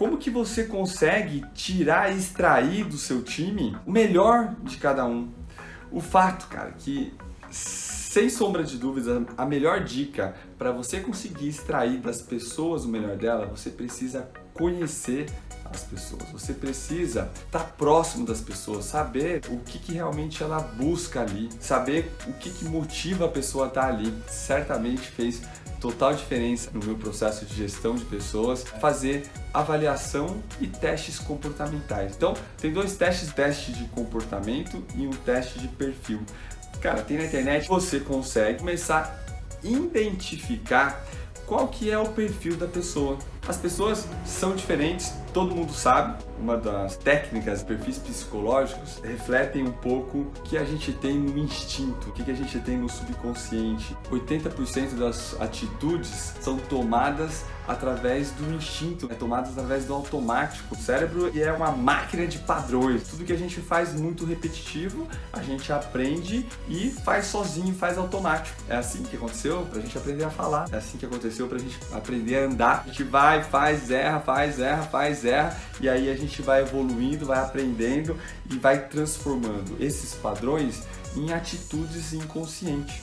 Como que você consegue tirar e extrair do seu time o melhor de cada um? O fato, cara, que sem sombra de dúvida, a melhor dica para você conseguir extrair das pessoas o melhor dela, você precisa conhecer as pessoas. Você precisa estar próximo das pessoas, saber o que, que realmente ela busca ali, saber o que, que motiva a pessoa a estar ali. Certamente fez total diferença no meu processo de gestão de pessoas, fazer avaliação e testes comportamentais. Então, tem dois testes, teste de comportamento e um teste de perfil. Cara, tem na internet, você consegue começar a identificar qual que é o perfil da pessoa. As pessoas são diferentes, todo mundo sabe. Uma das técnicas, perfis psicológicos, refletem um pouco o que a gente tem no instinto, o que a gente tem no subconsciente. 80% das atitudes são tomadas através do instinto, é tomadas através do automático. O cérebro é uma máquina de padrões. Tudo que a gente faz muito repetitivo, a gente aprende e faz sozinho, faz automático. É assim que aconteceu pra gente aprender a falar. É assim que aconteceu pra gente aprender a andar. A gente faz, erra, faz, erra, faz, erra e aí a gente vai evoluindo, vai aprendendo e vai transformando esses padrões em atitudes inconscientes.